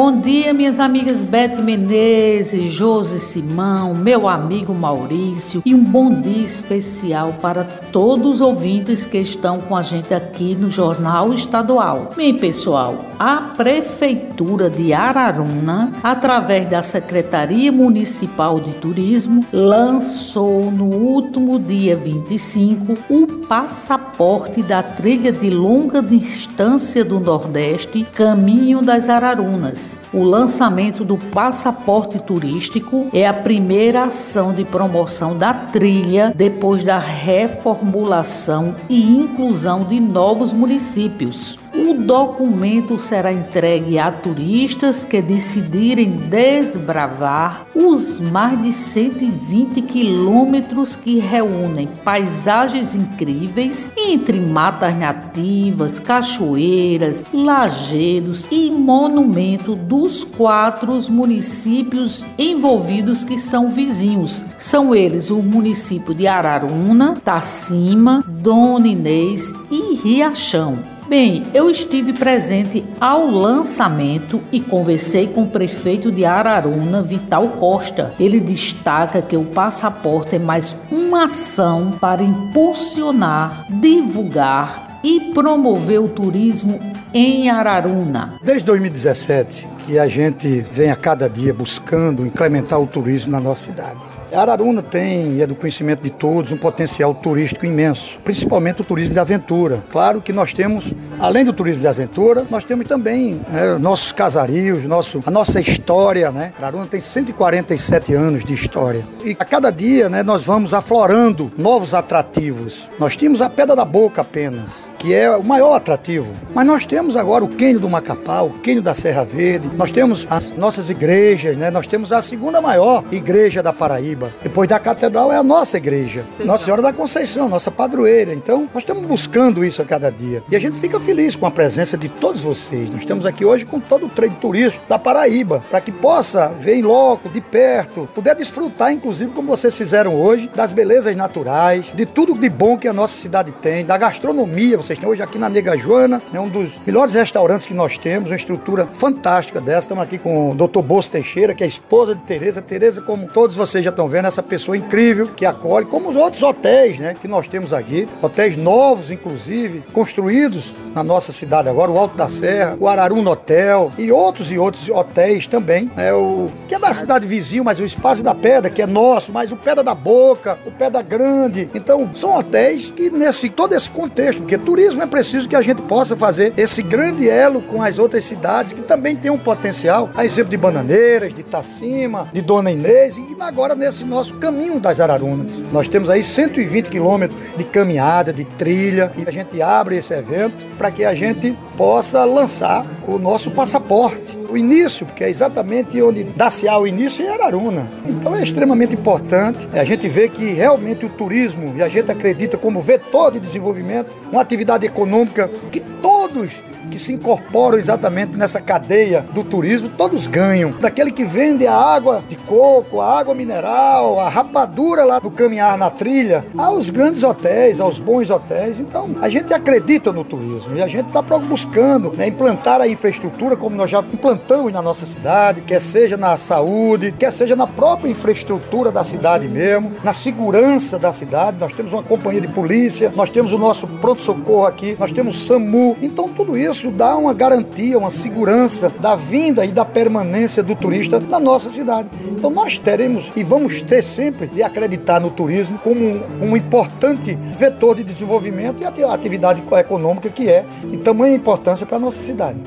Bom dia, minhas amigas Beth Menezes, Josi Simão, meu amigo Maurício e um bom dia especial para todos os ouvintes que estão com a gente aqui no Jornal Estadual. Bem, pessoal, a Prefeitura de Araruna, através da Secretaria Municipal de Turismo, lançou no último dia 25 o passaporte da trilha de longa distância do Nordeste, Caminho das Ararunas o lançamento do passaporte turístico é a primeira ação de promoção da trilha depois da reformulação e inclusão de novos municípios. O documento será entregue a turistas que decidirem desbravar os mais de 120 quilômetros que reúnem paisagens incríveis entre matas nativas, cachoeiras, lajedos e monumento dos quatro municípios envolvidos que são vizinhos. São eles o município de Araruna, Tacima, Dona Inês e Riachão. Bem, eu estive presente ao lançamento e conversei com o prefeito de Araruna, Vital Costa. Ele destaca que o passaporte é mais uma ação para impulsionar, divulgar e promover o turismo em Araruna. Desde 2017 que a gente vem a cada dia buscando incrementar o turismo na nossa cidade. Araruna tem, e é do conhecimento de todos, um potencial turístico imenso, principalmente o turismo de aventura. Claro que nós temos, além do turismo de aventura, nós temos também né, nossos casarios, nosso, a nossa história. Né? Araruna tem 147 anos de história. E a cada dia né, nós vamos aflorando novos atrativos. Nós tínhamos a Pedra da Boca apenas, que é o maior atrativo. Mas nós temos agora o Quênio do Macapá, o Quênio da Serra Verde, nós temos as nossas igrejas, né? nós temos a segunda maior igreja da Paraíba Paraíba. Depois da catedral é a nossa igreja, Nossa Senhora da Conceição, nossa padroeira. Então, nós estamos buscando isso a cada dia. E a gente fica feliz com a presença de todos vocês. Nós estamos aqui hoje com todo o trem turístico da Paraíba, para que possa ver em loco, de perto, puder desfrutar, inclusive, como vocês fizeram hoje, das belezas naturais, de tudo de bom que a nossa cidade tem, da gastronomia. Vocês têm hoje aqui na Nega Joana, é um dos melhores restaurantes que nós temos, uma estrutura fantástica dessa. Estamos aqui com o Dr. Bolso Teixeira, que é esposa de Tereza. Tereza, como todos vocês já estão vendo essa pessoa incrível que acolhe, como os outros hotéis, né, que nós temos aqui, hotéis novos, inclusive, construídos na nossa cidade agora, o Alto da Serra, o Araruna Hotel e outros e outros hotéis também, né, o que é da cidade vizinho, mas o Espaço da Pedra, que é nosso, mas o Pedra da Boca, o Pedra Grande. Então, são hotéis que nesse todo esse contexto, porque turismo é preciso que a gente possa fazer esse grande elo com as outras cidades que também tem um potencial, a exemplo de Bananeiras, de Itacima, de Dona Inês e agora nesse esse nosso caminho das Ararunas. Nós temos aí 120 quilômetros de caminhada, de trilha, e a gente abre esse evento para que a gente possa lançar o nosso passaporte o início, porque é exatamente onde dá-se o início é Araruna. Então é extremamente importante. A gente vê que realmente o turismo, e a gente acredita como vetor de desenvolvimento, uma atividade econômica que todos que se incorporam exatamente nessa cadeia do turismo, todos ganham. Daquele que vende a água de coco, a água mineral, a rapadura lá do caminhar na trilha, aos grandes hotéis, aos bons hotéis. Então, a gente acredita no turismo e a gente está buscando né, implantar a infraestrutura como nós já implantamos na nossa cidade, quer seja na saúde, quer seja na própria infraestrutura da cidade mesmo, na segurança da cidade. Nós temos uma companhia de polícia, nós temos o nosso pronto-socorro aqui, nós temos SAMU. Então, tudo isso isso dá uma garantia, uma segurança da vinda e da permanência do turista na nossa cidade. Então nós teremos e vamos ter sempre de acreditar no turismo como um, um importante vetor de desenvolvimento e atividade econômica que é de tamanha importância para a nossa cidade.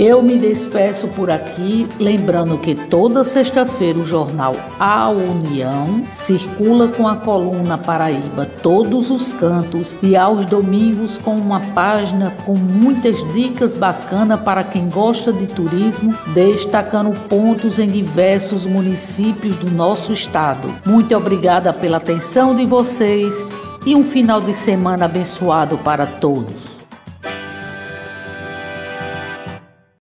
Eu me despeço por aqui, lembrando que toda sexta-feira o jornal A União circula com a coluna Paraíba todos os cantos e aos domingos com uma página com muitas dicas bacanas para quem gosta de turismo, destacando pontos em diversos municípios do nosso estado. Muito obrigada pela atenção de vocês e um final de semana abençoado para todos.